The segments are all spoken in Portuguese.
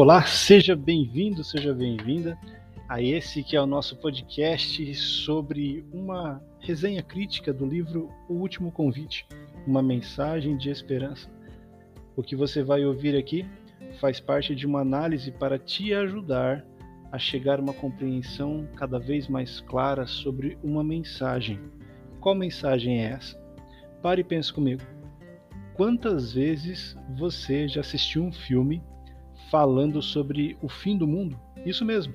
Olá, seja bem-vindo, seja bem-vinda a esse que é o nosso podcast sobre uma resenha crítica do livro O Último Convite, uma mensagem de esperança. O que você vai ouvir aqui faz parte de uma análise para te ajudar a chegar a uma compreensão cada vez mais clara sobre uma mensagem. Qual mensagem é essa? Pare e pense comigo. Quantas vezes você já assistiu um filme falando sobre o fim do mundo. Isso mesmo.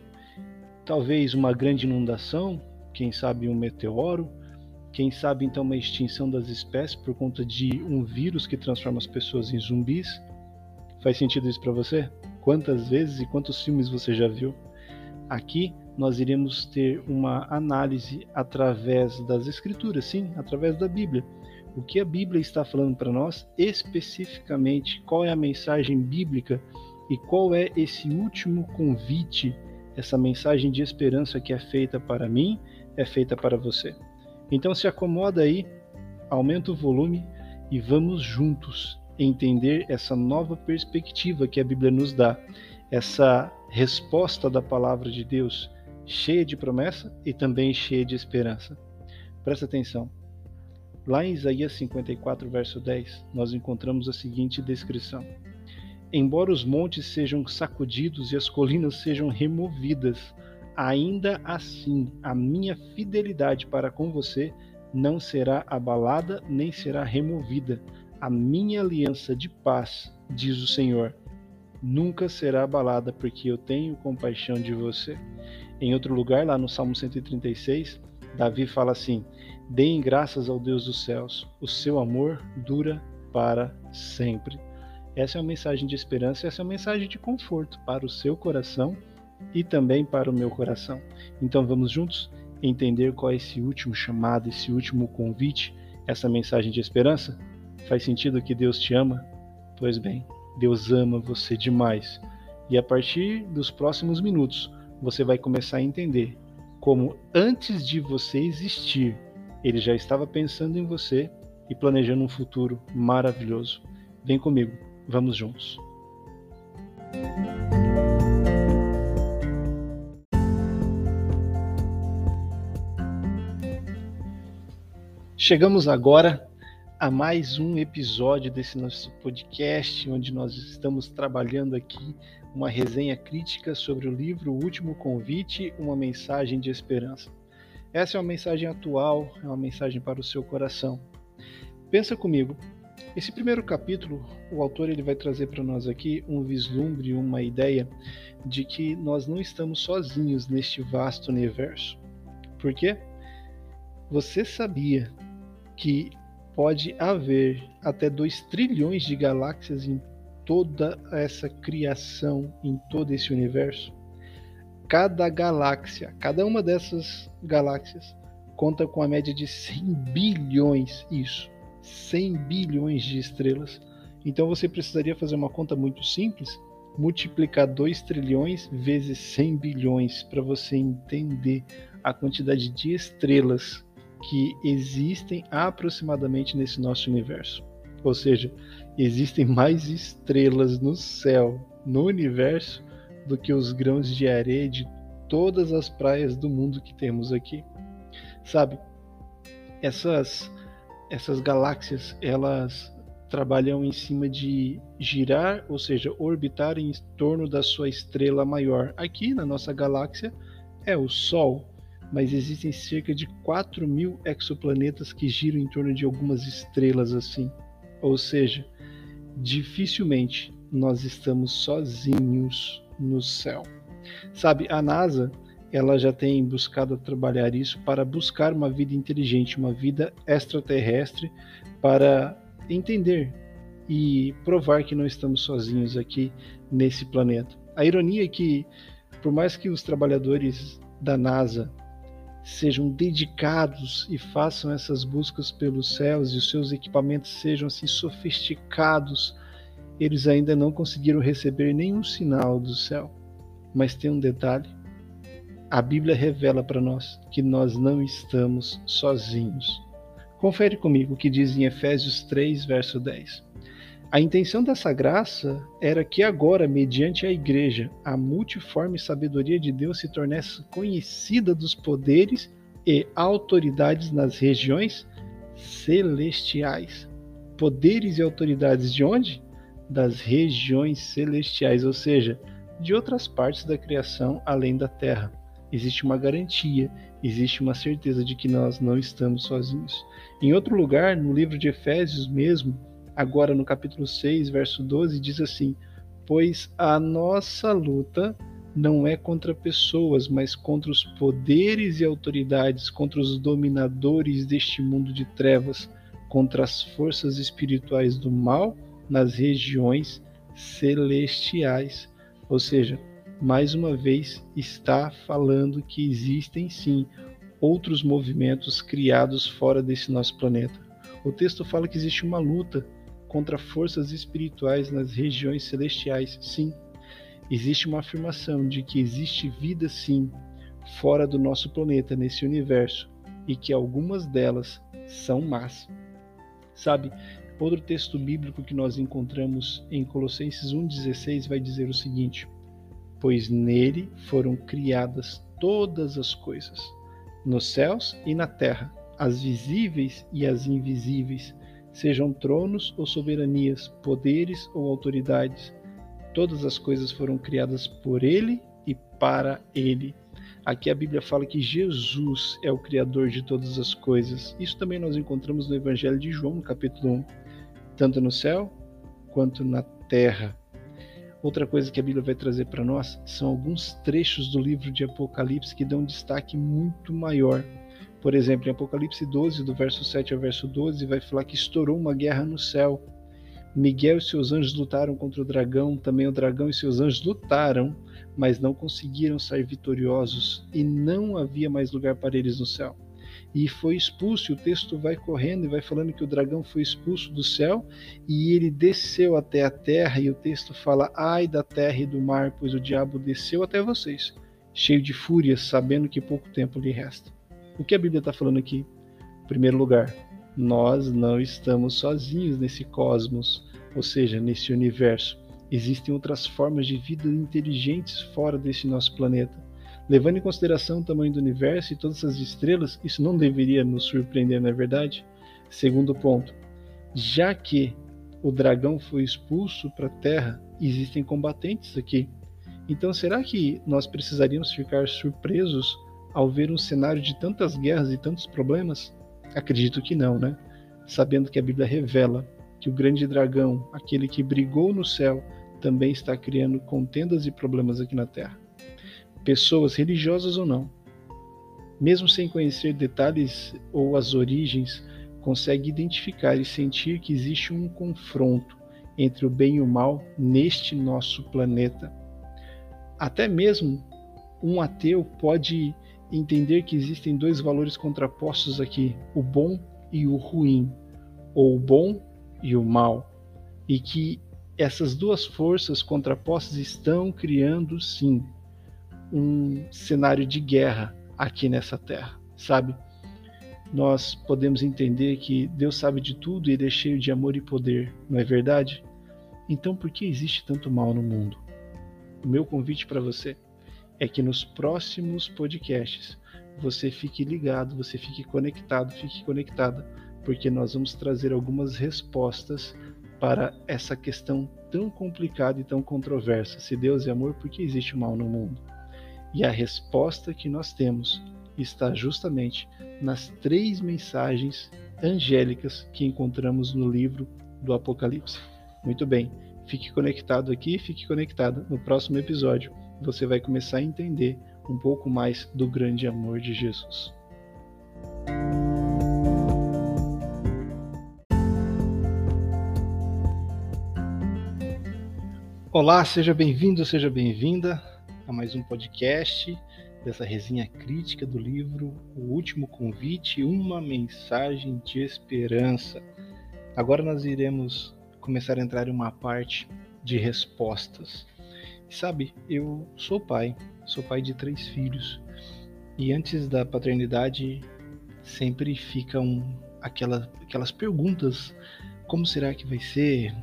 Talvez uma grande inundação, quem sabe um meteoro, quem sabe então uma extinção das espécies por conta de um vírus que transforma as pessoas em zumbis. Faz sentido isso para você? Quantas vezes e quantos filmes você já viu? Aqui nós iremos ter uma análise através das escrituras, sim, através da Bíblia. O que a Bíblia está falando para nós especificamente, qual é a mensagem bíblica e qual é esse último convite, essa mensagem de esperança que é feita para mim, é feita para você? Então se acomoda aí, aumenta o volume e vamos juntos entender essa nova perspectiva que a Bíblia nos dá, essa resposta da palavra de Deus, cheia de promessa e também cheia de esperança. Presta atenção. Lá em Isaías 54, verso 10, nós encontramos a seguinte descrição: Embora os montes sejam sacudidos e as colinas sejam removidas, ainda assim a minha fidelidade para com você não será abalada nem será removida. A minha aliança de paz, diz o Senhor, nunca será abalada, porque eu tenho compaixão de você. Em outro lugar, lá no Salmo 136, Davi fala assim: Deem graças ao Deus dos céus, o seu amor dura para sempre. Essa é uma mensagem de esperança, essa é uma mensagem de conforto para o seu coração e também para o meu coração. Então vamos juntos entender qual é esse último chamado, esse último convite, essa mensagem de esperança? Faz sentido que Deus te ama? Pois bem, Deus ama você demais. E a partir dos próximos minutos, você vai começar a entender como antes de você existir, ele já estava pensando em você e planejando um futuro maravilhoso. Vem comigo. Vamos juntos. Chegamos agora a mais um episódio desse nosso podcast, onde nós estamos trabalhando aqui uma resenha crítica sobre o livro O Último Convite, uma mensagem de esperança. Essa é uma mensagem atual, é uma mensagem para o seu coração. Pensa comigo, esse primeiro capítulo, o autor ele vai trazer para nós aqui um vislumbre, uma ideia de que nós não estamos sozinhos neste vasto universo. Por quê? Você sabia que pode haver até 2 trilhões de galáxias em toda essa criação, em todo esse universo? Cada galáxia, cada uma dessas galáxias, conta com a média de 100 bilhões, isso, 100 bilhões de estrelas. Então você precisaria fazer uma conta muito simples, multiplicar 2 trilhões vezes 100 bilhões para você entender a quantidade de estrelas que existem aproximadamente nesse nosso universo. Ou seja, existem mais estrelas no céu, no universo, do que os grãos de areia de todas as praias do mundo que temos aqui. Sabe, essas essas galáxias elas trabalham em cima de girar, ou seja, orbitar em torno da sua estrela maior. Aqui na nossa galáxia é o Sol, mas existem cerca de 4 mil exoplanetas que giram em torno de algumas estrelas assim. Ou seja, dificilmente nós estamos sozinhos no céu. Sabe, a NASA ela já tem buscado trabalhar isso para buscar uma vida inteligente, uma vida extraterrestre, para entender e provar que não estamos sozinhos aqui nesse planeta. A ironia é que, por mais que os trabalhadores da NASA sejam dedicados e façam essas buscas pelos céus e os seus equipamentos sejam assim sofisticados, eles ainda não conseguiram receber nenhum sinal do céu. Mas tem um detalhe: a Bíblia revela para nós que nós não estamos sozinhos. Confere comigo o que diz em Efésios 3, verso 10. A intenção dessa graça era que agora, mediante a igreja, a multiforme sabedoria de Deus se tornasse conhecida dos poderes e autoridades nas regiões celestiais. Poderes e autoridades de onde? Das regiões celestiais, ou seja, de outras partes da criação além da terra. Existe uma garantia, existe uma certeza de que nós não estamos sozinhos. Em outro lugar, no livro de Efésios mesmo, agora no capítulo 6, verso 12, diz assim: Pois a nossa luta não é contra pessoas, mas contra os poderes e autoridades, contra os dominadores deste mundo de trevas, contra as forças espirituais do mal nas regiões celestiais. Ou seja, mais uma vez está falando que existem sim outros movimentos criados fora desse nosso planeta. O texto fala que existe uma luta contra forças espirituais nas regiões celestiais. Sim, existe uma afirmação de que existe vida sim fora do nosso planeta, nesse universo, e que algumas delas são más. Sabe, outro texto bíblico que nós encontramos em Colossenses 1,16 vai dizer o seguinte: Pois nele foram criadas todas as coisas, nos céus e na terra, as visíveis e as invisíveis, sejam tronos ou soberanias, poderes ou autoridades Todas as coisas foram criadas por ele e para ele. Aqui a Bíblia fala que Jesus é o criador de todas as coisas. Isso também nós encontramos no Evangelho de João, no capítulo 1, tanto no céu quanto na terra. Outra coisa que a Bíblia vai trazer para nós são alguns trechos do livro de Apocalipse que dão um destaque muito maior. Por exemplo, em Apocalipse 12, do verso 7 ao verso 12, vai falar que estourou uma guerra no céu Miguel e seus anjos lutaram contra o dragão, também o dragão e seus anjos lutaram, mas não conseguiram sair vitoriosos, e não havia mais lugar para eles no céu. E foi expulso, e o texto vai correndo e vai falando que o dragão foi expulso do céu e ele desceu até a terra, e o texto fala: Ai da terra e do mar, pois o diabo desceu até vocês, cheio de fúria, sabendo que pouco tempo lhe resta. O que a Bíblia está falando aqui? Em primeiro lugar, nós não estamos sozinhos nesse cosmos, ou seja, nesse universo. Existem outras formas de vida inteligentes fora desse nosso planeta. Levando em consideração o tamanho do universo e todas essas estrelas, isso não deveria nos surpreender, não é verdade? Segundo ponto, já que o dragão foi expulso para a Terra, existem combatentes aqui. Então, será que nós precisaríamos ficar surpresos ao ver um cenário de tantas guerras e tantos problemas? Acredito que não, né? Sabendo que a Bíblia revela que o grande dragão, aquele que brigou no céu, também está criando contendas e problemas aqui na terra. Pessoas religiosas ou não, mesmo sem conhecer detalhes ou as origens, consegue identificar e sentir que existe um confronto entre o bem e o mal neste nosso planeta. Até mesmo um ateu pode entender que existem dois valores contrapostos aqui, o bom e o ruim, ou o bom e o mal, e que essas duas forças contrapostas estão criando sim um cenário de guerra aqui nessa terra, sabe? Nós podemos entender que Deus sabe de tudo e ele é cheio de amor e poder, não é verdade? Então por que existe tanto mal no mundo? O meu convite para você é que nos próximos podcasts você fique ligado, você fique conectado, fique conectada, porque nós vamos trazer algumas respostas para essa questão tão complicada e tão controversa. Se Deus é amor, por que existe mal no mundo? E a resposta que nós temos está justamente nas três mensagens angélicas que encontramos no livro do Apocalipse. Muito bem, fique conectado aqui, fique conectada. No próximo episódio você vai começar a entender um pouco mais do grande amor de Jesus. Olá, seja bem-vindo, seja bem-vinda a mais um podcast dessa resenha crítica do livro O Último Convite, uma mensagem de esperança. Agora nós iremos começar a entrar em uma parte de respostas. Sabe, eu sou pai, sou pai de três filhos e antes da paternidade sempre ficam aquela, aquelas perguntas: como será que vai ser?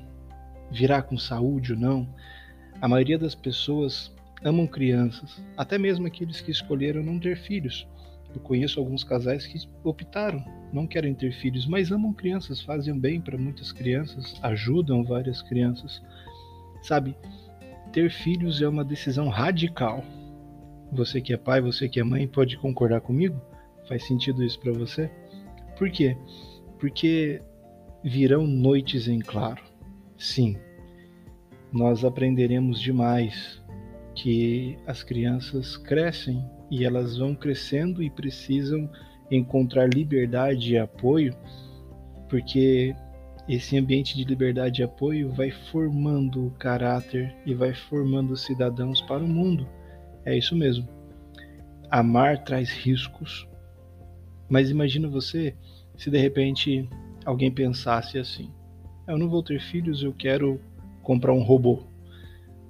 virá com saúde ou não. A maioria das pessoas amam crianças, até mesmo aqueles que escolheram não ter filhos. Eu conheço alguns casais que optaram, não querem ter filhos, mas amam crianças, fazem bem para muitas crianças, ajudam várias crianças. Sabe, ter filhos é uma decisão radical. Você que é pai, você que é mãe, pode concordar comigo? Faz sentido isso para você? Por quê? Porque virão noites em claro. Sim, nós aprenderemos demais que as crianças crescem e elas vão crescendo e precisam encontrar liberdade e apoio, porque esse ambiente de liberdade e apoio vai formando o caráter e vai formando os cidadãos para o mundo. É isso mesmo. Amar traz riscos. Mas imagina você se de repente alguém pensasse assim: eu não vou ter filhos, eu quero comprar um robô.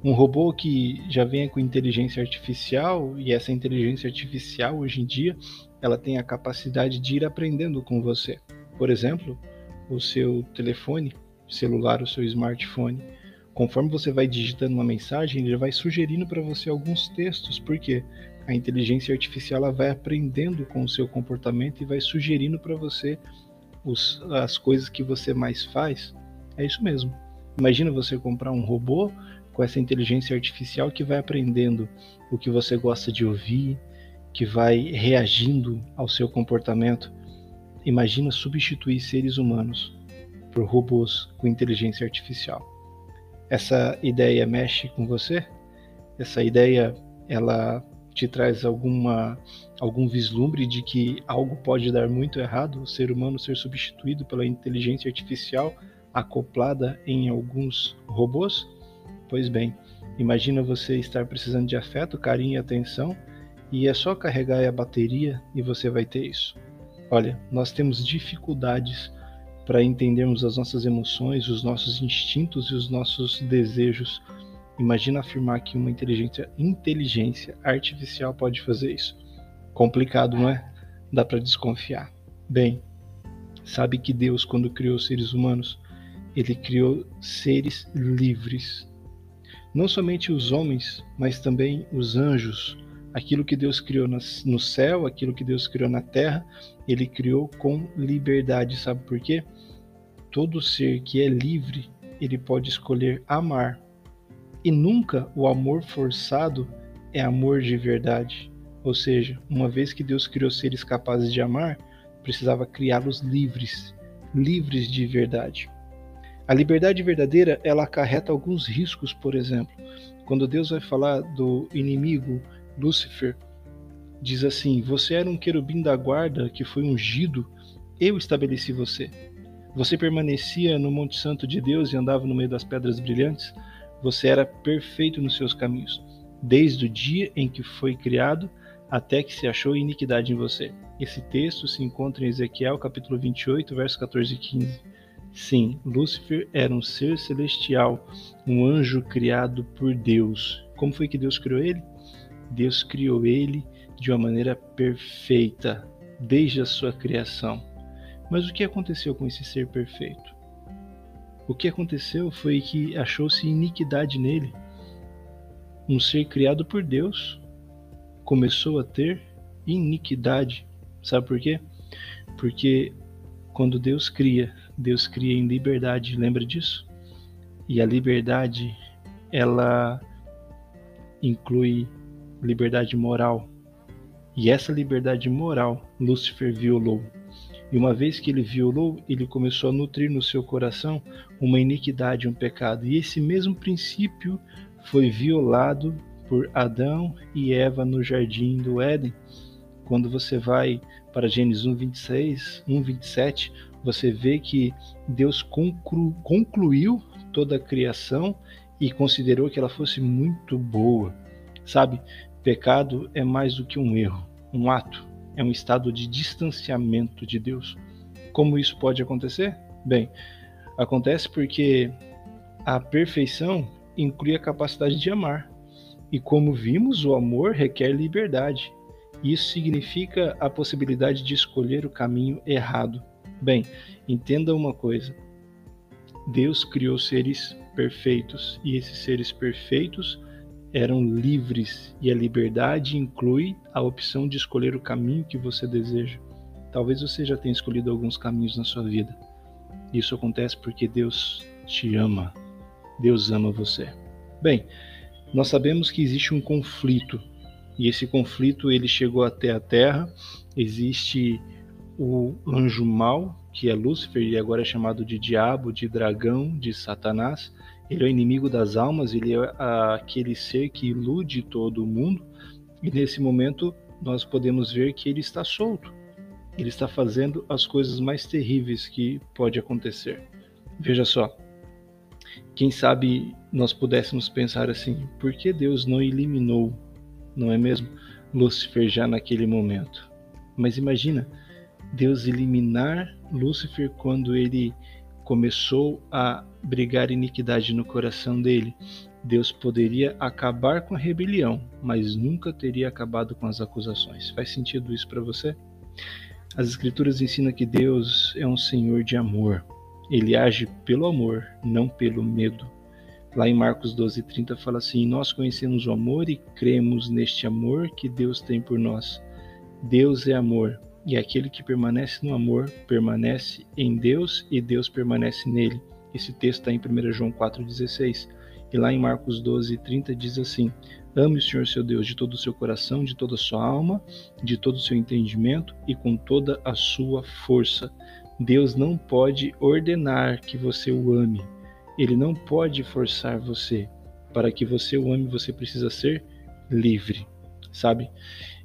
Um robô que já venha com inteligência artificial e essa inteligência artificial hoje em dia ela tem a capacidade de ir aprendendo com você. Por exemplo, o seu telefone celular, o seu smartphone, conforme você vai digitando uma mensagem, ele vai sugerindo para você alguns textos, porque a inteligência artificial ela vai aprendendo com o seu comportamento e vai sugerindo para você os, as coisas que você mais faz. É isso mesmo. Imagina você comprar um robô com essa inteligência artificial que vai aprendendo o que você gosta de ouvir, que vai reagindo ao seu comportamento. Imagina substituir seres humanos por robôs com inteligência artificial. Essa ideia mexe com você? Essa ideia ela te traz alguma algum vislumbre de que algo pode dar muito errado, o ser humano ser substituído pela inteligência artificial acoplada em alguns robôs? Pois bem, imagina você estar precisando de afeto, carinho e atenção e é só carregar a bateria e você vai ter isso. Olha, nós temos dificuldades para entendermos as nossas emoções, os nossos instintos e os nossos desejos. Imagina afirmar que uma inteligência, inteligência artificial pode fazer isso. Complicado, não é? Dá para desconfiar. Bem, sabe que Deus, quando criou os seres humanos, ele criou seres livres. Não somente os homens, mas também os anjos. Aquilo que Deus criou no céu, aquilo que Deus criou na terra, ele criou com liberdade. Sabe por quê? Todo ser que é livre, ele pode escolher amar. E nunca o amor forçado é amor de verdade. Ou seja, uma vez que Deus criou seres capazes de amar, precisava criá-los livres, livres de verdade. A liberdade verdadeira, ela acarreta alguns riscos, por exemplo. Quando Deus vai falar do inimigo Lúcifer, diz assim: Você era um querubim da guarda que foi ungido, eu estabeleci você. Você permanecia no Monte Santo de Deus e andava no meio das pedras brilhantes. Você era perfeito nos seus caminhos, desde o dia em que foi criado até que se achou iniquidade em você. Esse texto se encontra em Ezequiel capítulo 28, versos 14 e 15. Sim, Lúcifer era um ser celestial, um anjo criado por Deus. Como foi que Deus criou ele? Deus criou ele de uma maneira perfeita, desde a sua criação. Mas o que aconteceu com esse ser perfeito? O que aconteceu foi que achou-se iniquidade nele. Um ser criado por Deus começou a ter iniquidade. Sabe por quê? Porque quando Deus cria, Deus cria em liberdade, lembra disso? E a liberdade, ela inclui liberdade moral. E essa liberdade moral, Lúcifer violou. E uma vez que ele violou, ele começou a nutrir no seu coração uma iniquidade, um pecado. E esse mesmo princípio foi violado por Adão e Eva no jardim do Éden. Quando você vai para Gênesis 1, 26, 1, 27, você vê que Deus conclu, concluiu toda a criação e considerou que ela fosse muito boa. Sabe, pecado é mais do que um erro, um ato, é um estado de distanciamento de Deus. Como isso pode acontecer? Bem, acontece porque a perfeição inclui a capacidade de amar. E como vimos, o amor requer liberdade. Isso significa a possibilidade de escolher o caminho errado. Bem, entenda uma coisa: Deus criou seres perfeitos, e esses seres perfeitos eram livres, e a liberdade inclui a opção de escolher o caminho que você deseja. Talvez você já tenha escolhido alguns caminhos na sua vida. Isso acontece porque Deus te ama. Deus ama você. Bem, nós sabemos que existe um conflito e esse conflito ele chegou até a Terra. Existe o anjo mau, que é Lúcifer e agora é chamado de diabo, de dragão, de Satanás. Ele é o inimigo das almas, ele é aquele ser que ilude todo mundo. E nesse momento nós podemos ver que ele está solto. Ele está fazendo as coisas mais terríveis que pode acontecer. Veja só. Quem sabe nós pudéssemos pensar assim: por que Deus não eliminou, não é mesmo, Lúcifer já naquele momento? Mas imagina Deus eliminar Lúcifer quando ele começou a brigar iniquidade no coração dele. Deus poderia acabar com a rebelião, mas nunca teria acabado com as acusações. Faz sentido isso para você? As Escrituras ensinam que Deus é um Senhor de amor. Ele age pelo amor, não pelo medo. Lá em Marcos 12:30 fala assim: Nós conhecemos o amor e cremos neste amor que Deus tem por nós. Deus é amor, e aquele que permanece no amor permanece em Deus e Deus permanece nele. Esse texto está em 1 João 4,16. E lá em Marcos 12:30 diz assim: Ame o Senhor seu Deus de todo o seu coração, de toda a sua alma, de todo o seu entendimento e com toda a sua força. Deus não pode ordenar que você o ame. Ele não pode forçar você. Para que você o ame, você precisa ser livre, sabe?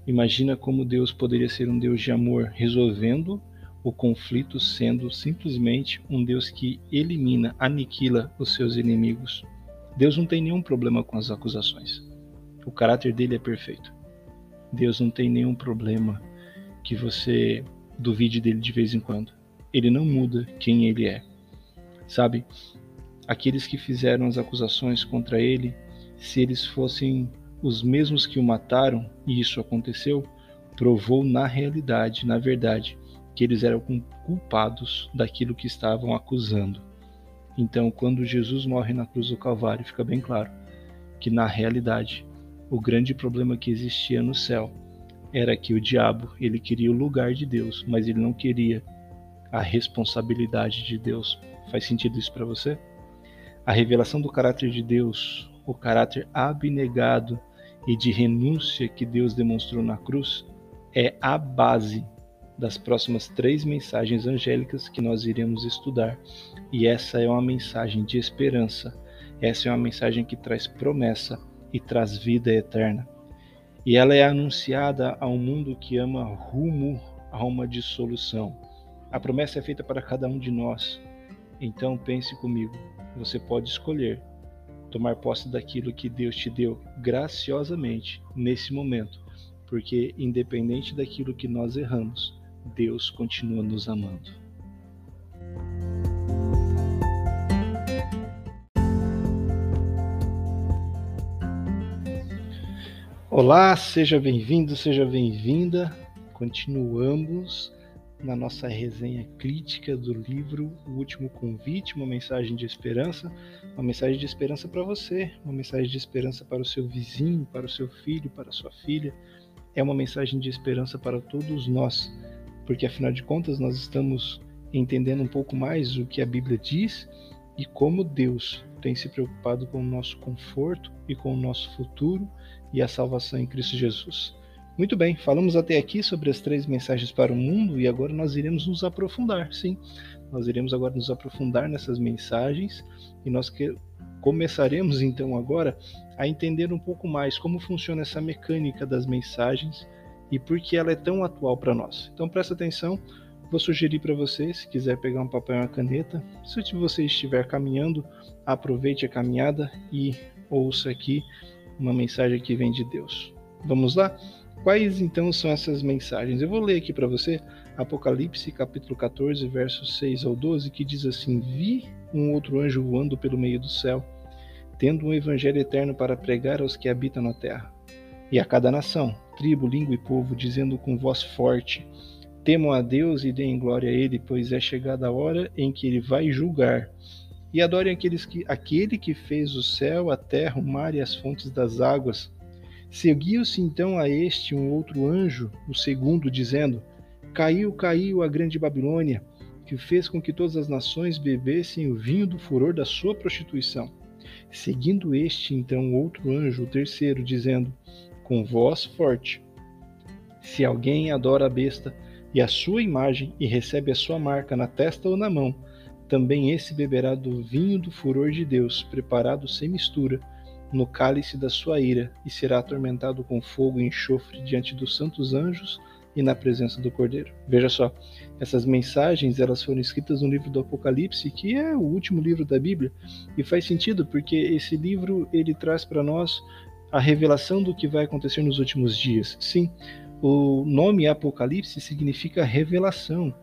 Imagina como Deus poderia ser um Deus de amor, resolvendo o conflito, sendo simplesmente um Deus que elimina, aniquila os seus inimigos. Deus não tem nenhum problema com as acusações. O caráter dele é perfeito. Deus não tem nenhum problema que você duvide dele de vez em quando ele não muda quem ele é. Sabe? Aqueles que fizeram as acusações contra ele, se eles fossem os mesmos que o mataram, e isso aconteceu, provou na realidade, na verdade, que eles eram culpados daquilo que estavam acusando. Então, quando Jesus morre na cruz do Calvário, fica bem claro que na realidade o grande problema que existia no céu era que o diabo, ele queria o lugar de Deus, mas ele não queria a responsabilidade de Deus. Faz sentido isso para você? A revelação do caráter de Deus, o caráter abnegado e de renúncia que Deus demonstrou na cruz, é a base das próximas três mensagens angélicas que nós iremos estudar. E essa é uma mensagem de esperança, essa é uma mensagem que traz promessa e traz vida eterna. E ela é anunciada a um mundo que ama rumo a uma dissolução. A promessa é feita para cada um de nós. Então pense comigo: você pode escolher tomar posse daquilo que Deus te deu graciosamente nesse momento, porque independente daquilo que nós erramos, Deus continua nos amando. Olá, seja bem-vindo, seja bem-vinda. Continuamos na nossa resenha crítica do livro O Último Convite, uma mensagem de esperança, uma mensagem de esperança para você, uma mensagem de esperança para o seu vizinho, para o seu filho, para a sua filha. É uma mensagem de esperança para todos nós, porque afinal de contas nós estamos entendendo um pouco mais o que a Bíblia diz e como Deus tem se preocupado com o nosso conforto e com o nosso futuro e a salvação em Cristo Jesus. Muito bem, falamos até aqui sobre as três mensagens para o mundo e agora nós iremos nos aprofundar, sim. Nós iremos agora nos aprofundar nessas mensagens e nós que começaremos então agora a entender um pouco mais como funciona essa mecânica das mensagens e por que ela é tão atual para nós. Então presta atenção, vou sugerir para você, se quiser pegar um papel e uma caneta, se você estiver caminhando, aproveite a caminhada e ouça aqui uma mensagem que vem de Deus. Vamos lá? Quais então são essas mensagens? Eu vou ler aqui para você Apocalipse capítulo 14, versos 6 ao 12, que diz assim: Vi um outro anjo voando pelo meio do céu, tendo um evangelho eterno para pregar aos que habitam na terra, e a cada nação, tribo, língua e povo, dizendo com voz forte: Temam a Deus e deem glória a Ele, pois é chegada a hora em que Ele vai julgar e adorem aqueles que, aquele que fez o céu, a terra, o mar e as fontes das águas. Seguiu-se então a este um outro anjo, o segundo, dizendo: Caiu, caiu a grande Babilônia, que fez com que todas as nações bebessem o vinho do furor da sua prostituição. Seguindo este então outro anjo, o terceiro, dizendo: Com voz forte: Se alguém adora a besta e a sua imagem e recebe a sua marca na testa ou na mão, também esse beberá do vinho do furor de Deus, preparado sem mistura, no cálice da sua ira, e será atormentado com fogo e enxofre diante dos santos anjos e na presença do Cordeiro. Veja só, essas mensagens elas foram escritas no livro do Apocalipse, que é o último livro da Bíblia, e faz sentido porque esse livro ele traz para nós a revelação do que vai acontecer nos últimos dias. Sim, o nome Apocalipse significa revelação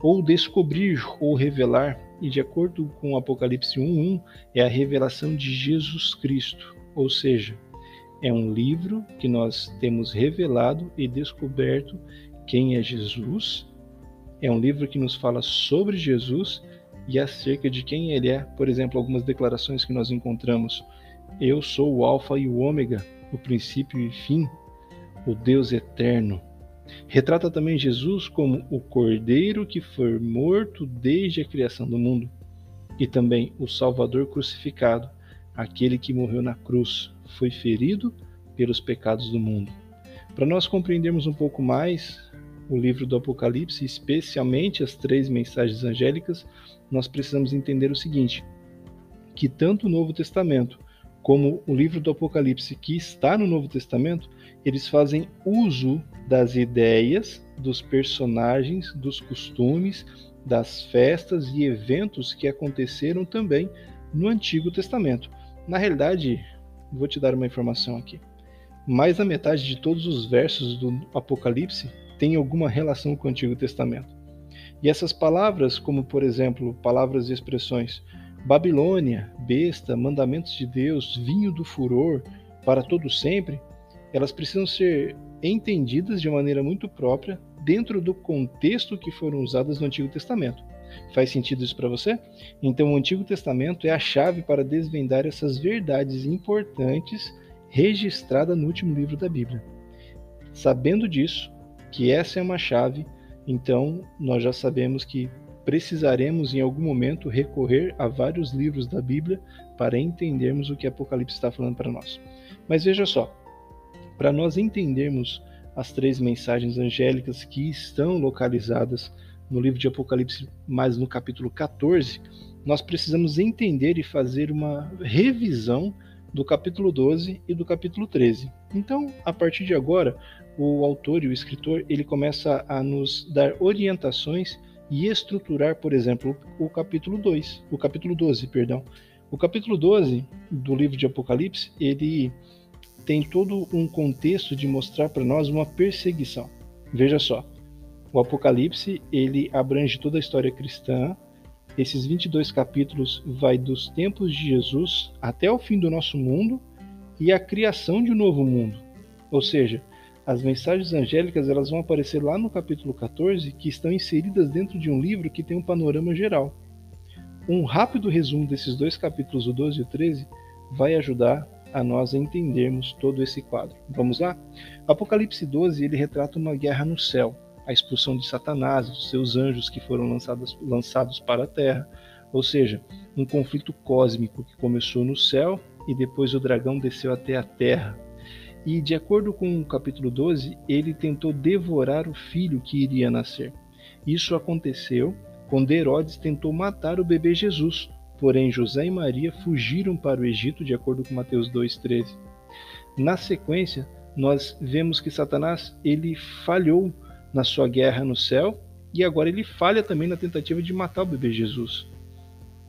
ou descobrir ou revelar, e de acordo com Apocalipse 1:1, é a revelação de Jesus Cristo, ou seja, é um livro que nós temos revelado e descoberto quem é Jesus. É um livro que nos fala sobre Jesus e acerca de quem ele é. Por exemplo, algumas declarações que nós encontramos: Eu sou o Alfa e o Ômega, o princípio e fim, o Deus eterno. Retrata também Jesus como o Cordeiro que foi morto desde a criação do mundo, e também o Salvador crucificado, aquele que morreu na cruz, foi ferido pelos pecados do mundo. Para nós compreendermos um pouco mais o livro do Apocalipse, especialmente as três mensagens angélicas, nós precisamos entender o seguinte: que tanto o Novo Testamento como o livro do Apocalipse, que está no Novo Testamento, eles fazem uso das ideias, dos personagens, dos costumes, das festas e eventos que aconteceram também no Antigo Testamento. Na realidade, vou te dar uma informação aqui. Mais da metade de todos os versos do Apocalipse tem alguma relação com o Antigo Testamento. E essas palavras, como por exemplo, palavras e expressões Babilônia, besta, mandamentos de Deus, vinho do furor, para todo sempre, elas precisam ser entendidas de maneira muito própria dentro do contexto que foram usadas no Antigo Testamento. Faz sentido isso para você? Então, o Antigo Testamento é a chave para desvendar essas verdades importantes registradas no último livro da Bíblia. Sabendo disso, que essa é uma chave, então nós já sabemos que precisaremos em algum momento recorrer a vários livros da Bíblia para entendermos o que Apocalipse está falando para nós. Mas veja só, para nós entendermos as três mensagens angélicas que estão localizadas no livro de Apocalipse, mas no capítulo 14, nós precisamos entender e fazer uma revisão do capítulo 12 e do capítulo 13. Então, a partir de agora, o autor e o escritor, ele começa a nos dar orientações e estruturar, por exemplo, o capítulo 2, o capítulo 12, perdão. O capítulo 12 do livro de Apocalipse, ele tem todo um contexto de mostrar para nós uma perseguição. Veja só, o Apocalipse, ele abrange toda a história cristã. Esses 22 capítulos vai dos tempos de Jesus até o fim do nosso mundo e a criação de um novo mundo. Ou seja, as mensagens angélicas elas vão aparecer lá no capítulo 14, que estão inseridas dentro de um livro que tem um panorama geral. Um rápido resumo desses dois capítulos, o 12 e o 13, vai ajudar a nós entendermos todo esse quadro. Vamos lá? Apocalipse 12 ele retrata uma guerra no céu, a expulsão de Satanás, dos seus anjos que foram lançados, lançados para a terra, ou seja, um conflito cósmico que começou no céu e depois o dragão desceu até a terra. E de acordo com o capítulo 12, ele tentou devorar o filho que iria nascer. Isso aconteceu quando Herodes tentou matar o bebê Jesus, porém José e Maria fugiram para o Egito, de acordo com Mateus 2:13. Na sequência, nós vemos que Satanás ele falhou na sua guerra no céu e agora ele falha também na tentativa de matar o bebê Jesus.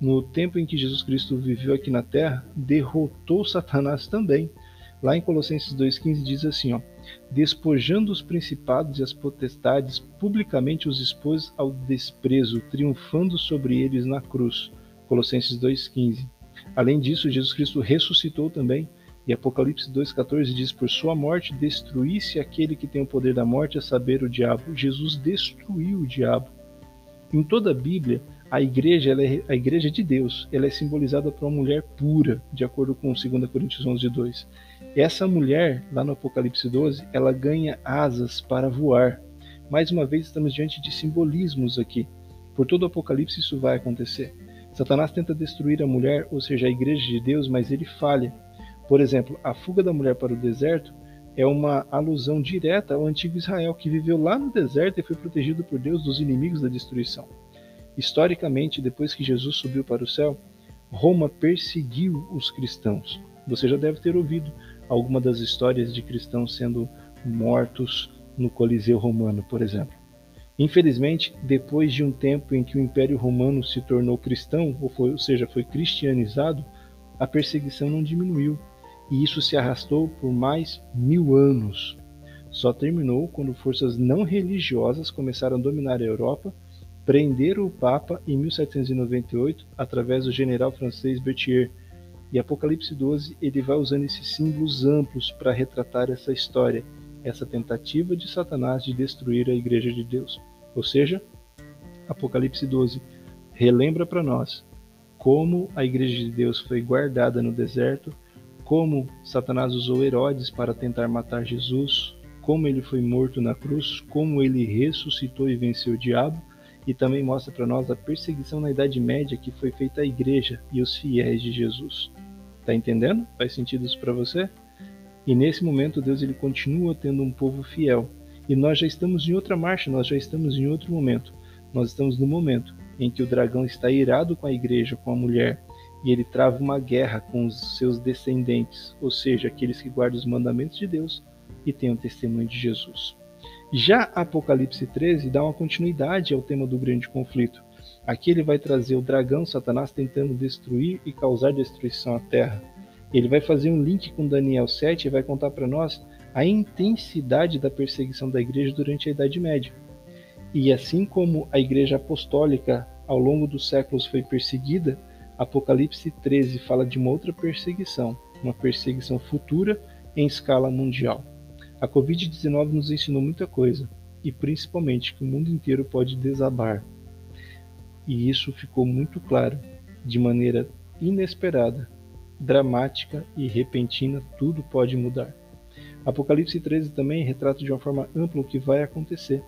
No tempo em que Jesus Cristo viveu aqui na terra, derrotou Satanás também. Lá em Colossenses 2,15 diz assim: ó, despojando os principados e as potestades, publicamente os expôs ao desprezo, triunfando sobre eles na cruz. Colossenses 2,15. Além disso, Jesus Cristo ressuscitou também e Apocalipse 2,14 diz: Por sua morte destruísse aquele que tem o poder da morte, a saber, o diabo. Jesus destruiu o diabo. Em toda a Bíblia, a igreja, é, a igreja de Deus, ela é simbolizada por uma mulher pura, de acordo com 2 Coríntios 11, 2. Essa mulher, lá no Apocalipse 12, ela ganha asas para voar. Mais uma vez, estamos diante de simbolismos aqui. Por todo o Apocalipse, isso vai acontecer. Satanás tenta destruir a mulher, ou seja, a igreja de Deus, mas ele falha. Por exemplo, a fuga da mulher para o deserto é uma alusão direta ao antigo Israel, que viveu lá no deserto e foi protegido por Deus dos inimigos da destruição. Historicamente, depois que Jesus subiu para o céu, Roma perseguiu os cristãos. Você já deve ter ouvido alguma das histórias de cristãos sendo mortos no Coliseu Romano, por exemplo. Infelizmente, depois de um tempo em que o Império Romano se tornou cristão, ou, foi, ou seja, foi cristianizado, a perseguição não diminuiu, e isso se arrastou por mais mil anos. Só terminou quando forças não religiosas começaram a dominar a Europa, prenderam o Papa em 1798 através do general francês Berthier. E Apocalipse 12 ele vai usando esses símbolos amplos para retratar essa história, essa tentativa de Satanás de destruir a Igreja de Deus. Ou seja, Apocalipse 12 relembra para nós como a Igreja de Deus foi guardada no deserto como Satanás usou Herodes para tentar matar Jesus, como ele foi morto na cruz, como ele ressuscitou e venceu o diabo, e também mostra para nós a perseguição na Idade Média que foi feita à igreja e os fiéis de Jesus. Tá entendendo? Faz sentido isso para você? E nesse momento Deus ele continua tendo um povo fiel. E nós já estamos em outra marcha, nós já estamos em outro momento. Nós estamos no momento em que o dragão está irado com a igreja, com a mulher, e ele trava uma guerra com os seus descendentes, ou seja, aqueles que guardam os mandamentos de Deus e têm o testemunho de Jesus. Já Apocalipse 13 dá uma continuidade ao tema do grande conflito. Aqui ele vai trazer o dragão Satanás tentando destruir e causar destruição à terra. Ele vai fazer um link com Daniel 7 e vai contar para nós a intensidade da perseguição da igreja durante a Idade Média. E assim como a igreja apostólica ao longo dos séculos foi perseguida, Apocalipse 13 fala de uma outra perseguição, uma perseguição futura em escala mundial. A Covid-19 nos ensinou muita coisa, e principalmente que o mundo inteiro pode desabar. E isso ficou muito claro, de maneira inesperada, dramática e repentina, tudo pode mudar. Apocalipse 13 também retrata de uma forma ampla o que vai acontecer.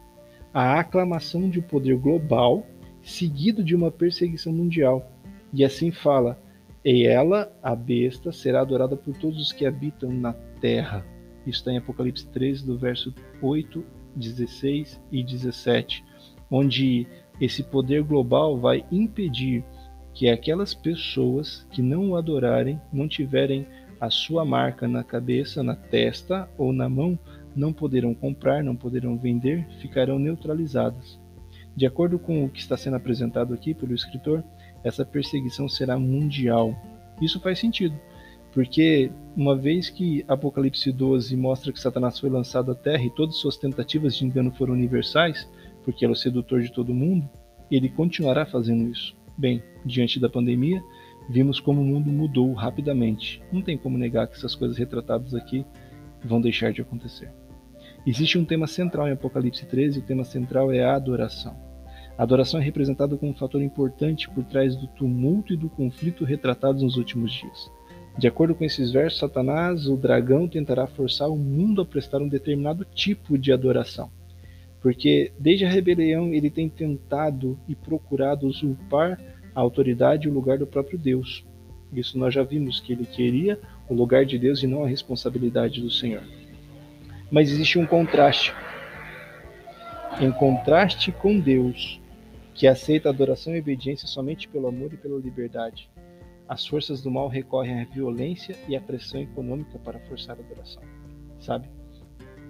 A aclamação de um poder global seguido de uma perseguição mundial e assim fala: E ela, a besta, será adorada por todos os que habitam na terra. Isso está em Apocalipse 13, do verso 8, 16 e 17, onde esse poder global vai impedir que aquelas pessoas que não o adorarem, não tiverem a sua marca na cabeça, na testa ou na mão, não poderão comprar, não poderão vender, ficarão neutralizadas. De acordo com o que está sendo apresentado aqui pelo escritor, essa perseguição será mundial. Isso faz sentido, porque uma vez que Apocalipse 12 mostra que Satanás foi lançado à terra e todas suas tentativas de engano foram universais, porque ele é o sedutor de todo mundo, ele continuará fazendo isso. Bem, diante da pandemia, vimos como o mundo mudou rapidamente. Não tem como negar que essas coisas retratadas aqui vão deixar de acontecer. Existe um tema central em Apocalipse 13, e o tema central é a adoração. A adoração é representada como um fator importante por trás do tumulto e do conflito retratados nos últimos dias. De acordo com esses versos, Satanás, o dragão, tentará forçar o mundo a prestar um determinado tipo de adoração. Porque desde a rebelião ele tem tentado e procurado usurpar a autoridade e o lugar do próprio Deus. Isso nós já vimos que ele queria o lugar de Deus e não a responsabilidade do Senhor. Mas existe um contraste. Em contraste com Deus, que aceita adoração e obediência somente pelo amor e pela liberdade. As forças do mal recorrem à violência e à pressão econômica para forçar a adoração. Sabe?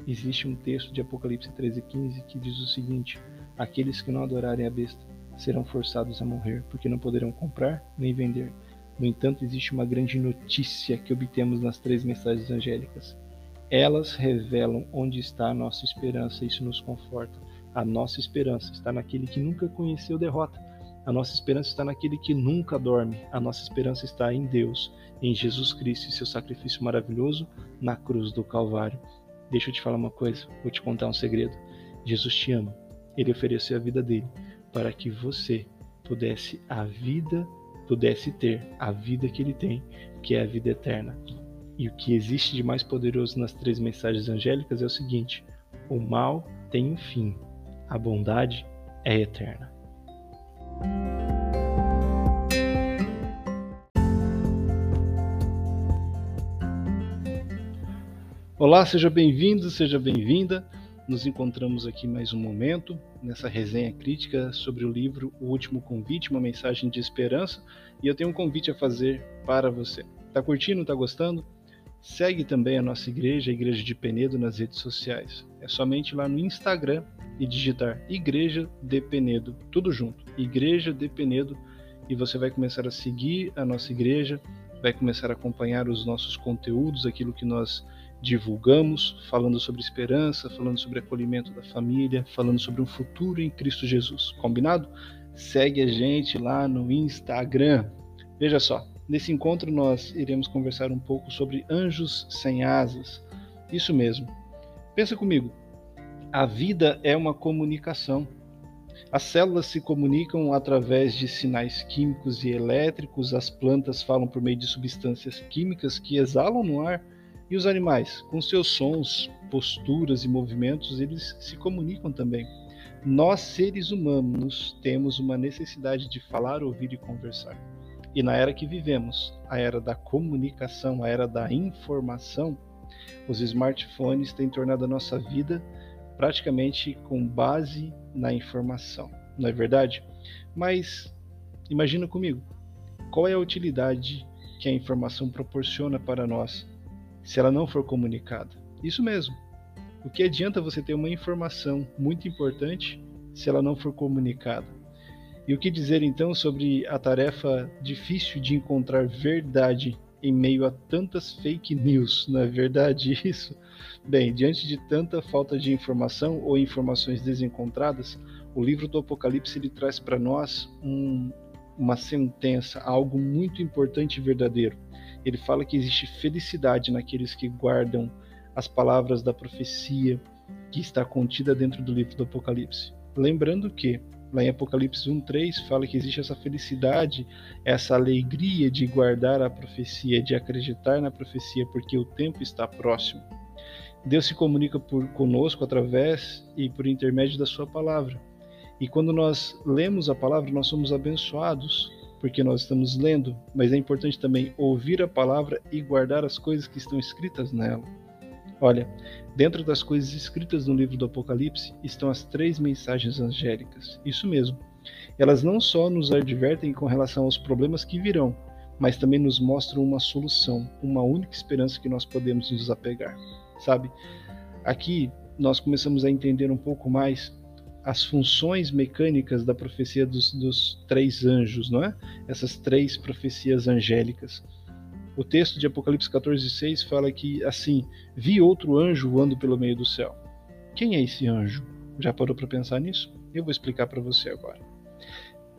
Existe um texto de Apocalipse 13:15 que diz o seguinte: Aqueles que não adorarem a besta serão forçados a morrer, porque não poderão comprar nem vender. No entanto, existe uma grande notícia que obtemos nas três mensagens angélicas. Elas revelam onde está a nossa esperança, isso nos conforta. A nossa esperança está naquele que nunca conheceu derrota. A nossa esperança está naquele que nunca dorme. A nossa esperança está em Deus, em Jesus Cristo e seu sacrifício maravilhoso na cruz do Calvário. Deixa eu te falar uma coisa, vou te contar um segredo. Jesus te ama. Ele ofereceu a vida dele para que você pudesse a vida, pudesse ter a vida que ele tem, que é a vida eterna. E o que existe de mais poderoso nas três mensagens angélicas é o seguinte: o mal tem um fim, a bondade é eterna. Olá, seja bem-vindo, seja bem-vinda. Nos encontramos aqui mais um momento nessa resenha crítica sobre o livro O Último Convite, uma mensagem de esperança, e eu tenho um convite a fazer para você. Tá curtindo, tá gostando? Segue também a nossa igreja, a Igreja de Penedo, nas redes sociais. É somente lá no Instagram e digitar Igreja de Penedo, tudo junto, Igreja de Penedo, e você vai começar a seguir a nossa igreja, vai começar a acompanhar os nossos conteúdos, aquilo que nós divulgamos, falando sobre esperança, falando sobre acolhimento da família, falando sobre um futuro em Cristo Jesus. Combinado? Segue a gente lá no Instagram. Veja só, Nesse encontro, nós iremos conversar um pouco sobre anjos sem asas. Isso mesmo. Pensa comigo. A vida é uma comunicação. As células se comunicam através de sinais químicos e elétricos, as plantas falam por meio de substâncias químicas que exalam no ar, e os animais, com seus sons, posturas e movimentos, eles se comunicam também. Nós, seres humanos, temos uma necessidade de falar, ouvir e conversar. E na era que vivemos, a era da comunicação, a era da informação, os smartphones têm tornado a nossa vida praticamente com base na informação, não é verdade? Mas imagina comigo, qual é a utilidade que a informação proporciona para nós se ela não for comunicada? Isso mesmo. O que adianta você ter uma informação muito importante se ela não for comunicada? E o que dizer então sobre a tarefa difícil de encontrar verdade em meio a tantas fake news, não é verdade isso? Bem, diante de tanta falta de informação ou informações desencontradas, o livro do Apocalipse ele traz para nós um, uma sentença, algo muito importante e verdadeiro. Ele fala que existe felicidade naqueles que guardam as palavras da profecia que está contida dentro do livro do Apocalipse. Lembrando que Lá em Apocalipse 1:3 fala que existe essa felicidade, essa alegria de guardar a profecia, de acreditar na profecia, porque o tempo está próximo. Deus se comunica por conosco através e por intermédio da sua palavra. E quando nós lemos a palavra, nós somos abençoados, porque nós estamos lendo, mas é importante também ouvir a palavra e guardar as coisas que estão escritas nela. Olha, dentro das coisas escritas no livro do Apocalipse estão as três mensagens angélicas. Isso mesmo. Elas não só nos advertem com relação aos problemas que virão, mas também nos mostram uma solução, uma única esperança que nós podemos nos apegar. Sabe? Aqui nós começamos a entender um pouco mais as funções mecânicas da profecia dos, dos três anjos, não é? Essas três profecias angélicas. O texto de Apocalipse 14:6 fala que assim, vi outro anjo voando pelo meio do céu. Quem é esse anjo? Já parou para pensar nisso? Eu vou explicar para você agora.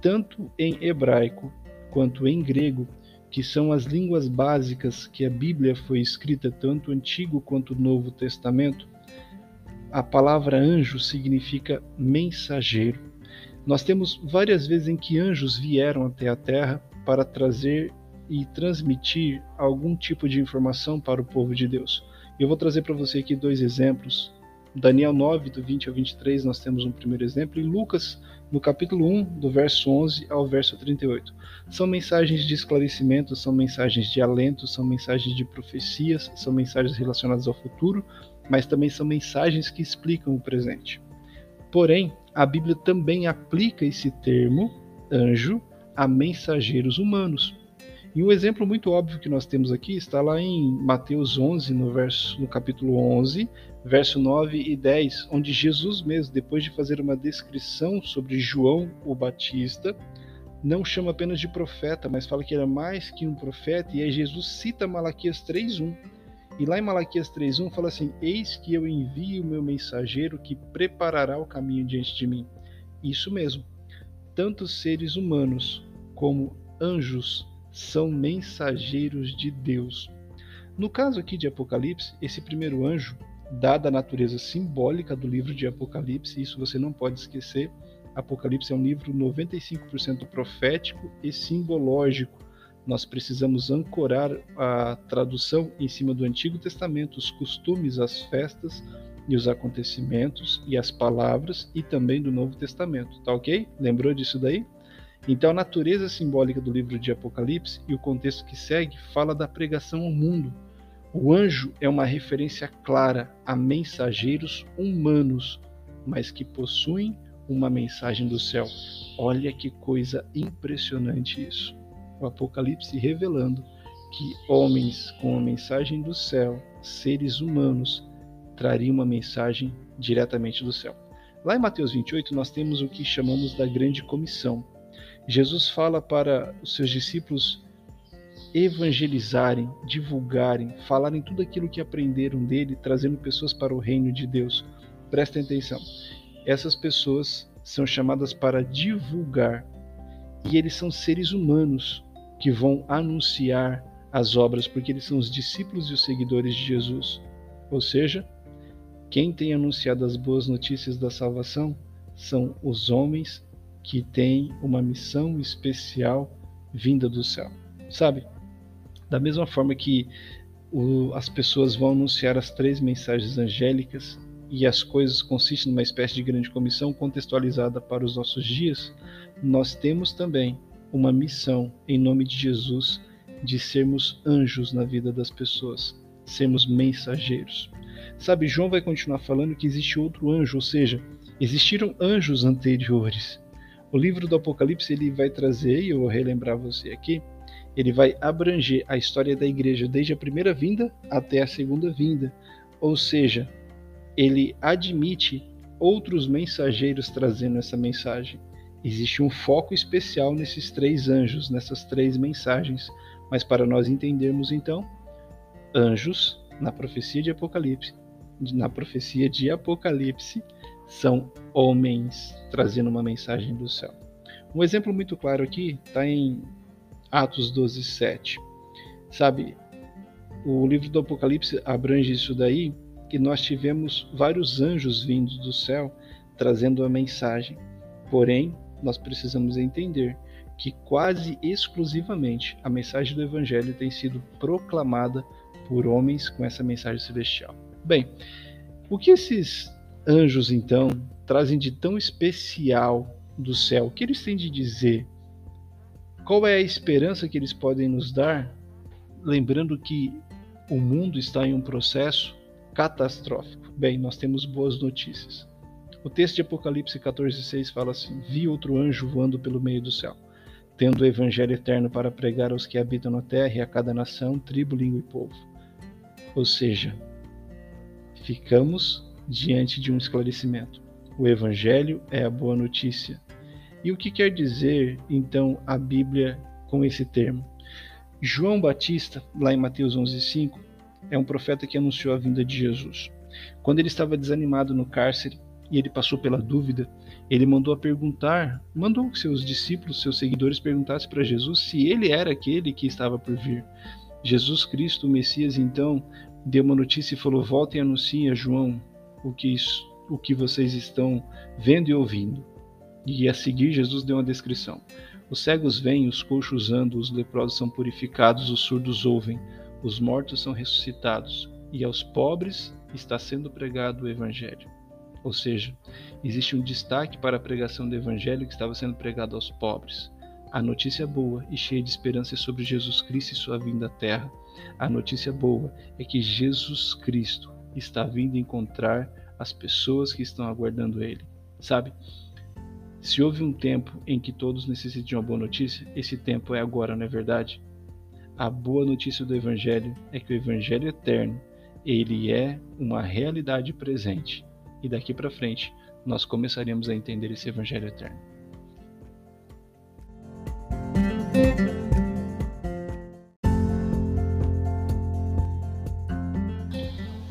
Tanto em hebraico quanto em grego, que são as línguas básicas que a Bíblia foi escrita tanto o Antigo quanto o Novo Testamento, a palavra anjo significa mensageiro. Nós temos várias vezes em que anjos vieram até a terra para trazer e transmitir algum tipo de informação para o povo de Deus. Eu vou trazer para você aqui dois exemplos. Daniel 9, do 20 ao 23, nós temos um primeiro exemplo, e Lucas, no capítulo 1, do verso 11 ao verso 38. São mensagens de esclarecimento, são mensagens de alento, são mensagens de profecias, são mensagens relacionadas ao futuro, mas também são mensagens que explicam o presente. Porém, a Bíblia também aplica esse termo, anjo, a mensageiros humanos. E um exemplo muito óbvio que nós temos aqui está lá em Mateus 11, no, verso, no capítulo 11, verso 9 e 10, onde Jesus mesmo, depois de fazer uma descrição sobre João o Batista, não chama apenas de profeta, mas fala que era mais que um profeta, e aí Jesus cita Malaquias 3:1. E lá em Malaquias 3:1 fala assim: Eis que eu envio o meu mensageiro que preparará o caminho diante de mim. Isso mesmo. Tanto seres humanos como anjos são mensageiros de Deus. No caso aqui de Apocalipse, esse primeiro anjo, dada a natureza simbólica do livro de Apocalipse, isso você não pode esquecer, Apocalipse é um livro 95% profético e simbológico. Nós precisamos ancorar a tradução em cima do Antigo Testamento, os costumes, as festas e os acontecimentos e as palavras e também do Novo Testamento, tá ok? Lembrou disso daí? Então, a natureza simbólica do livro de Apocalipse e o contexto que segue fala da pregação ao mundo. O anjo é uma referência clara a mensageiros humanos, mas que possuem uma mensagem do céu. Olha que coisa impressionante isso. O Apocalipse revelando que homens com a mensagem do céu, seres humanos, trariam uma mensagem diretamente do céu. Lá em Mateus 28, nós temos o que chamamos da grande comissão. Jesus fala para os seus discípulos evangelizarem, divulgarem, falarem tudo aquilo que aprenderam dele, trazendo pessoas para o reino de Deus. Prestem atenção. Essas pessoas são chamadas para divulgar e eles são seres humanos que vão anunciar as obras, porque eles são os discípulos e os seguidores de Jesus. Ou seja, quem tem anunciado as boas notícias da salvação são os homens que tem uma missão especial vinda do céu. Sabe? Da mesma forma que o, as pessoas vão anunciar as três mensagens angélicas e as coisas consistem numa espécie de grande comissão contextualizada para os nossos dias, nós temos também uma missão em nome de Jesus de sermos anjos na vida das pessoas, sermos mensageiros. Sabe, João vai continuar falando que existe outro anjo, ou seja, existiram anjos anteriores o livro do Apocalipse ele vai trazer, e eu vou relembrar você aqui, ele vai abranger a história da igreja desde a primeira vinda até a segunda vinda. Ou seja, ele admite outros mensageiros trazendo essa mensagem. Existe um foco especial nesses três anjos, nessas três mensagens. Mas para nós entendermos então, anjos na profecia de Apocalipse, na profecia de Apocalipse, são homens trazendo uma mensagem do céu. Um exemplo muito claro aqui está em Atos 12, 7. Sabe, o livro do Apocalipse abrange isso daí, que nós tivemos vários anjos vindos do céu trazendo a mensagem. Porém, nós precisamos entender que quase exclusivamente a mensagem do Evangelho tem sido proclamada por homens com essa mensagem celestial. Bem, o que esses anjos, então, trazem de tão especial do céu? O que eles têm de dizer? Qual é a esperança que eles podem nos dar? Lembrando que o mundo está em um processo catastrófico. Bem, nós temos boas notícias. O texto de Apocalipse 14,6 fala assim: Vi outro anjo voando pelo meio do céu, tendo o evangelho eterno para pregar aos que habitam na terra e a cada nação, tribo, língua e povo. Ou seja, ficamos diante de um esclarecimento. O Evangelho é a boa notícia. E o que quer dizer, então, a Bíblia com esse termo? João Batista, lá em Mateus 11,5, é um profeta que anunciou a vinda de Jesus. Quando ele estava desanimado no cárcere e ele passou pela dúvida, ele mandou a perguntar, mandou que seus discípulos, seus seguidores perguntassem para Jesus se ele era aquele que estava por vir. Jesus Cristo, o Messias, então, deu uma notícia e falou: Voltem e anunciem a João o que, o que vocês estão vendo e ouvindo. E a seguir, Jesus deu uma descrição. Os cegos veem, os coxos andam, os leprosos são purificados, os surdos ouvem, os mortos são ressuscitados, e aos pobres está sendo pregado o Evangelho. Ou seja, existe um destaque para a pregação do Evangelho que estava sendo pregado aos pobres. A notícia boa e cheia de esperança é sobre Jesus Cristo e sua vinda à Terra. A notícia boa é que Jesus Cristo está vindo encontrar as pessoas que estão aguardando Ele. Sabe? Se houve um tempo em que todos necessitam de uma boa notícia, esse tempo é agora, não é verdade? A boa notícia do Evangelho é que o Evangelho eterno, ele é uma realidade presente. E daqui para frente, nós começaremos a entender esse Evangelho eterno.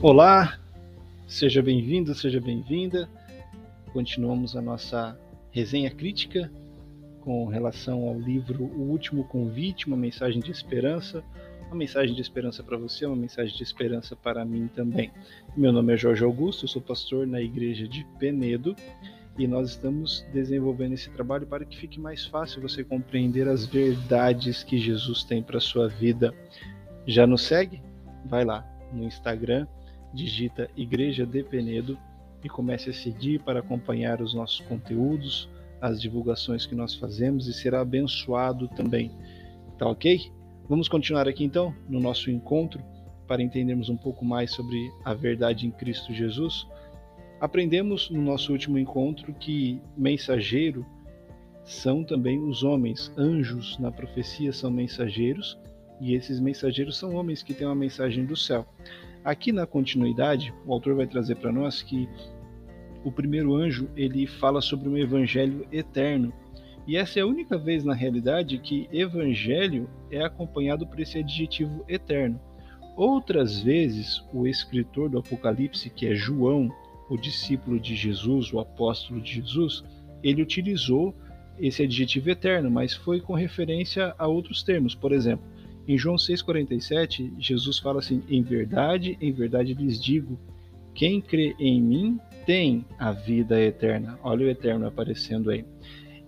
Olá, seja bem-vindo, seja bem-vinda. Continuamos a nossa resenha crítica com relação ao livro O Último Convite, uma mensagem de esperança. Uma mensagem de esperança para você, uma mensagem de esperança para mim também. Meu nome é Jorge Augusto, sou pastor na igreja de Penedo e nós estamos desenvolvendo esse trabalho para que fique mais fácil você compreender as verdades que Jesus tem para sua vida. Já nos segue? Vai lá no Instagram, digita Igreja de Penedo e comece a seguir para acompanhar os nossos conteúdos, as divulgações que nós fazemos e será abençoado também. Tá ok? Vamos continuar aqui então no nosso encontro para entendermos um pouco mais sobre a verdade em Cristo Jesus. Aprendemos no nosso último encontro que mensageiro são também os homens, anjos na profecia são mensageiros, e esses mensageiros são homens que têm uma mensagem do céu. Aqui na continuidade, o autor vai trazer para nós que o primeiro anjo ele fala sobre um evangelho eterno. E essa é a única vez na realidade que evangelho é acompanhado por esse adjetivo eterno. Outras vezes, o escritor do Apocalipse, que é João, o discípulo de Jesus, o apóstolo de Jesus, ele utilizou esse adjetivo eterno, mas foi com referência a outros termos. Por exemplo, em João 6,47, Jesus fala assim: Em verdade, em verdade lhes digo, quem crê em mim tem a vida eterna. Olha o eterno aparecendo aí.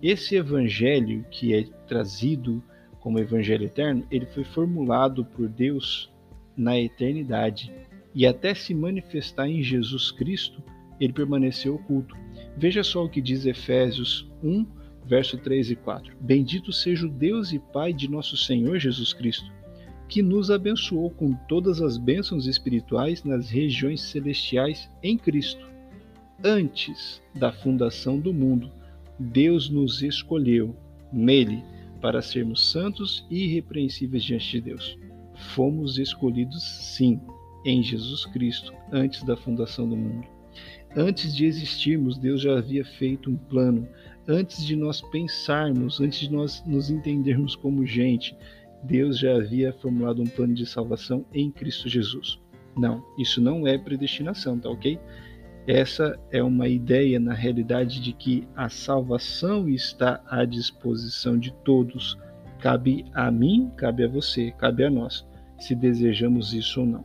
Esse evangelho que é trazido como evangelho eterno, ele foi formulado por Deus na eternidade e até se manifestar em Jesus Cristo, ele permaneceu oculto. Veja só o que diz Efésios 1, verso 3 e 4. Bendito seja o Deus e Pai de nosso Senhor Jesus Cristo, que nos abençoou com todas as bênçãos espirituais nas regiões celestiais em Cristo. Antes da fundação do mundo, Deus nos escolheu nele para sermos santos e irrepreensíveis diante de Deus. Fomos escolhidos, sim, em Jesus Cristo, antes da fundação do mundo. Antes de existirmos, Deus já havia feito um plano. Antes de nós pensarmos, antes de nós nos entendermos como gente, Deus já havia formulado um plano de salvação em Cristo Jesus. Não, isso não é predestinação, tá ok? Essa é uma ideia, na realidade, de que a salvação está à disposição de todos. Cabe a mim, cabe a você, cabe a nós, se desejamos isso ou não.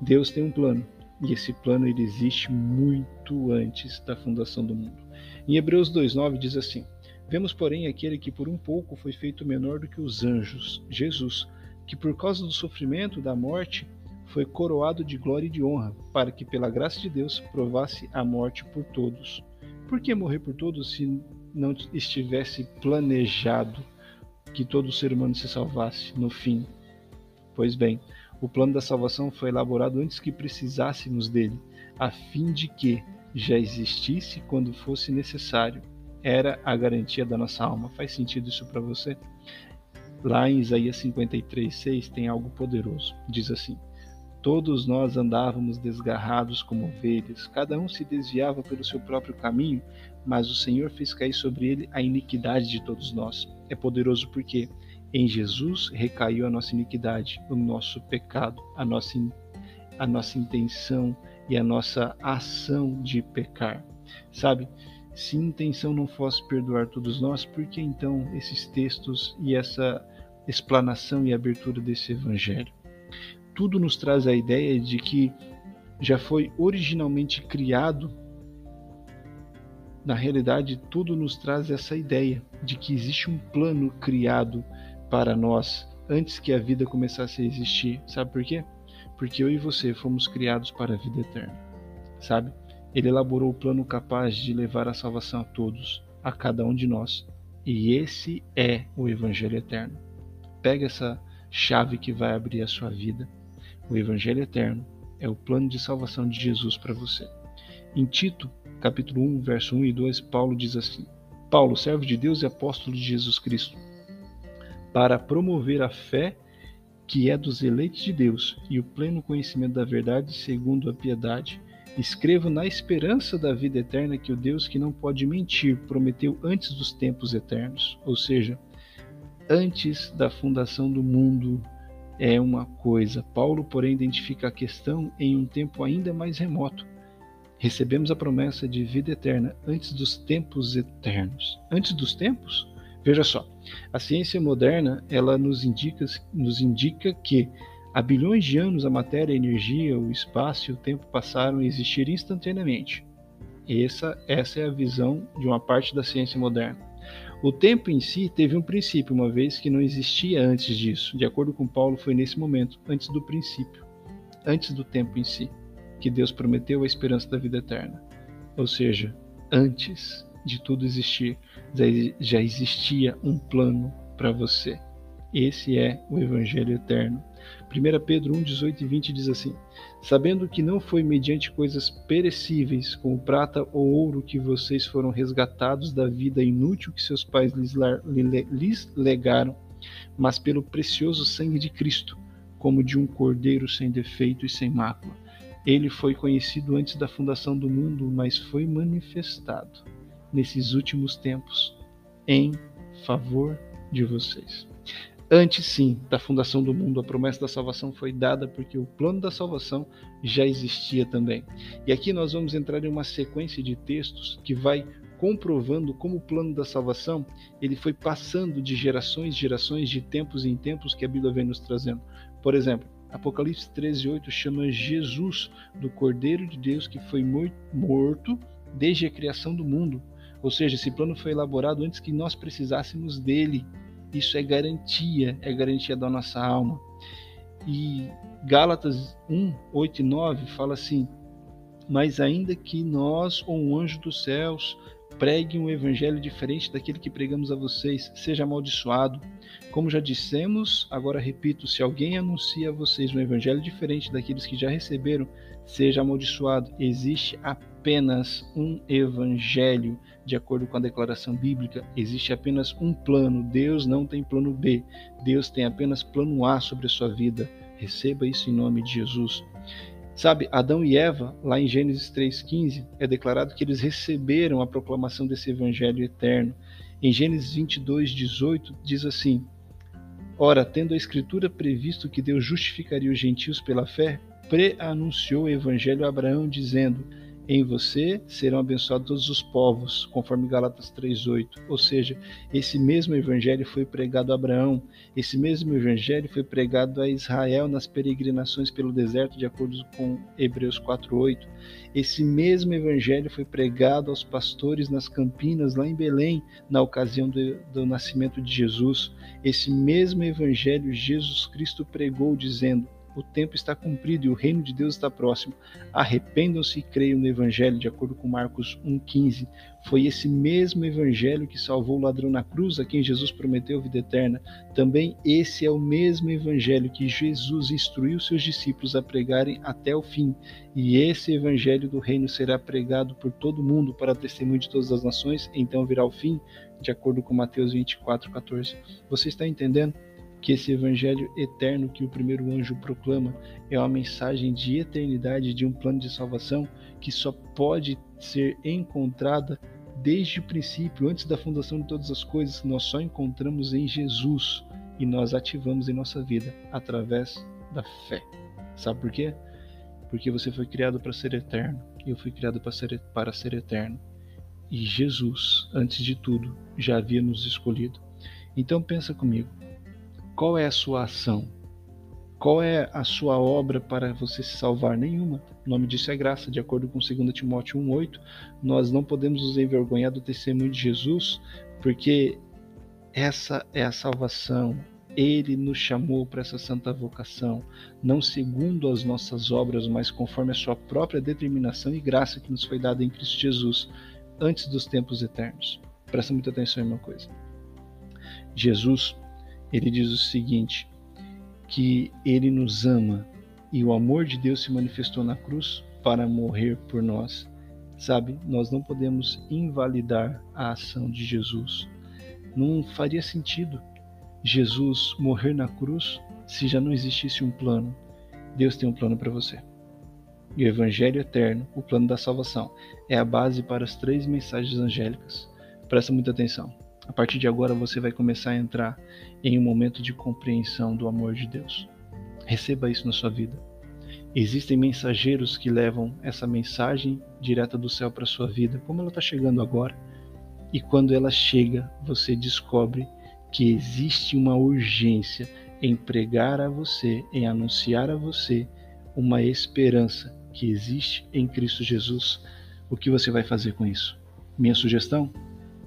Deus tem um plano, e esse plano ele existe muito antes da fundação do mundo. Em Hebreus 2:9 diz assim: Vemos, porém, aquele que por um pouco foi feito menor do que os anjos, Jesus, que por causa do sofrimento da morte foi coroado de glória e de honra, para que pela graça de Deus provasse a morte por todos. Por que morrer por todos se não estivesse planejado que todo ser humano se salvasse no fim? Pois bem, o plano da salvação foi elaborado antes que precisássemos dele, a fim de que já existisse quando fosse necessário. Era a garantia da nossa alma. Faz sentido isso para você? Lá em Isaías 53:6 tem algo poderoso. Diz assim: Todos nós andávamos desgarrados como ovelhas, cada um se desviava pelo seu próprio caminho, mas o Senhor fez cair sobre ele a iniquidade de todos nós. É poderoso porque em Jesus recaiu a nossa iniquidade, o nosso pecado, a nossa, a nossa intenção e a nossa ação de pecar. Sabe? Se intenção não fosse perdoar todos nós, por que então esses textos e essa explanação e abertura desse evangelho? Tudo nos traz a ideia de que já foi originalmente criado. Na realidade, tudo nos traz essa ideia de que existe um plano criado para nós antes que a vida começasse a existir. Sabe por quê? Porque eu e você fomos criados para a vida eterna. Sabe? Ele elaborou o plano capaz de levar a salvação a todos, a cada um de nós. E esse é o Evangelho eterno. Pega essa chave que vai abrir a sua vida. O Evangelho eterno é o plano de salvação de Jesus para você. Em Tito, capítulo 1, verso 1 e 2, Paulo diz assim: Paulo, servo de Deus e apóstolo de Jesus Cristo, para promover a fé que é dos eleitos de Deus e o pleno conhecimento da verdade segundo a piedade. Escrevo na esperança da vida eterna que o Deus que não pode mentir prometeu antes dos tempos eternos, ou seja, antes da fundação do mundo é uma coisa. Paulo, porém, identifica a questão em um tempo ainda mais remoto. Recebemos a promessa de vida eterna antes dos tempos eternos. Antes dos tempos? Veja só, a ciência moderna ela nos indica, nos indica que há bilhões de anos a matéria, a energia, o espaço e o tempo passaram a existir instantaneamente. Essa, essa é a visão de uma parte da ciência moderna. O tempo em si teve um princípio, uma vez que não existia antes disso. De acordo com Paulo, foi nesse momento, antes do princípio, antes do tempo em si, que Deus prometeu a esperança da vida eterna. Ou seja, antes de tudo existir, já existia um plano para você. Esse é o Evangelho eterno. 1 Pedro 1, 18 e 20 diz assim: Sabendo que não foi mediante coisas perecíveis, como prata ou ouro, que vocês foram resgatados da vida inútil que seus pais lhes, legaram, mas pelo precioso sangue de Cristo, como de um cordeiro sem defeito e sem mácula. Ele foi conhecido antes da fundação do mundo, mas foi manifestado nesses últimos tempos em favor de vocês. Antes sim da fundação do mundo, a promessa da salvação foi dada porque o plano da salvação já existia também. E aqui nós vamos entrar em uma sequência de textos que vai comprovando como o plano da salvação ele foi passando de gerações, gerações, de tempos em tempos que a Bíblia vem nos trazendo. Por exemplo, Apocalipse 13:8 chama Jesus do Cordeiro de Deus que foi morto desde a criação do mundo. Ou seja, esse plano foi elaborado antes que nós precisássemos dele. Isso é garantia, é garantia da nossa alma. E Gálatas 1, 8 e 9 fala assim: Mas ainda que nós ou um anjo dos céus pregue um evangelho diferente daquele que pregamos a vocês, seja amaldiçoado. Como já dissemos, agora repito: se alguém anuncia a vocês um evangelho diferente daqueles que já receberam, seja amaldiçoado. Existe apenas um evangelho, de acordo com a declaração bíblica, existe apenas um plano. Deus não tem plano B. Deus tem apenas plano A sobre a sua vida. Receba isso em nome de Jesus. Sabe, Adão e Eva, lá em Gênesis 3,15, é declarado que eles receberam a proclamação desse evangelho eterno. Em Gênesis 22, 18, diz assim: Ora, tendo a Escritura previsto que Deus justificaria os gentios pela fé, preanunciou o evangelho a Abraão, dizendo: em você serão abençoados todos os povos, conforme Galatas 3:8. Ou seja, esse mesmo evangelho foi pregado a Abraão, esse mesmo evangelho foi pregado a Israel nas peregrinações pelo deserto, de acordo com Hebreus 4:8. Esse mesmo evangelho foi pregado aos pastores nas campinas lá em Belém, na ocasião do, do nascimento de Jesus. Esse mesmo evangelho Jesus Cristo pregou dizendo: o tempo está cumprido e o reino de Deus está próximo. Arrependam-se e creiam no Evangelho, de acordo com Marcos 1,15. Foi esse mesmo Evangelho que salvou o ladrão na cruz, a quem Jesus prometeu vida eterna. Também esse é o mesmo Evangelho que Jesus instruiu seus discípulos a pregarem até o fim. E esse Evangelho do reino será pregado por todo mundo para testemunho de todas as nações, então virá o fim, de acordo com Mateus 24,14. Você está entendendo? Que esse evangelho eterno que o primeiro anjo proclama é uma mensagem de eternidade, de um plano de salvação que só pode ser encontrada desde o princípio, antes da fundação de todas as coisas, nós só encontramos em Jesus e nós ativamos em nossa vida através da fé. Sabe por quê? Porque você foi criado para ser eterno e eu fui criado para ser, para ser eterno. E Jesus, antes de tudo, já havia nos escolhido. Então pensa comigo, qual é a sua ação? Qual é a sua obra para você se salvar? Nenhuma. O nome disso é graça, de acordo com 2 Timóteo 1,8. Nós não podemos nos envergonhar do testemunho de Jesus, porque essa é a salvação. Ele nos chamou para essa santa vocação, não segundo as nossas obras, mas conforme a sua própria determinação e graça que nos foi dada em Cristo Jesus, antes dos tempos eternos. Presta muita atenção em uma coisa. Jesus ele diz o seguinte: que ele nos ama e o amor de Deus se manifestou na cruz para morrer por nós. Sabe, nós não podemos invalidar a ação de Jesus. Não faria sentido Jesus morrer na cruz se já não existisse um plano. Deus tem um plano para você. E o Evangelho eterno, o plano da salvação, é a base para as três mensagens angélicas. Presta muita atenção. A partir de agora você vai começar a entrar em um momento de compreensão do amor de Deus. Receba isso na sua vida. Existem mensageiros que levam essa mensagem direta do céu para sua vida, como ela está chegando agora. E quando ela chega, você descobre que existe uma urgência em pregar a você, em anunciar a você uma esperança que existe em Cristo Jesus. O que você vai fazer com isso? Minha sugestão?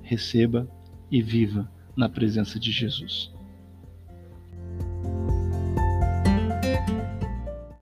Receba e viva na presença de Jesus.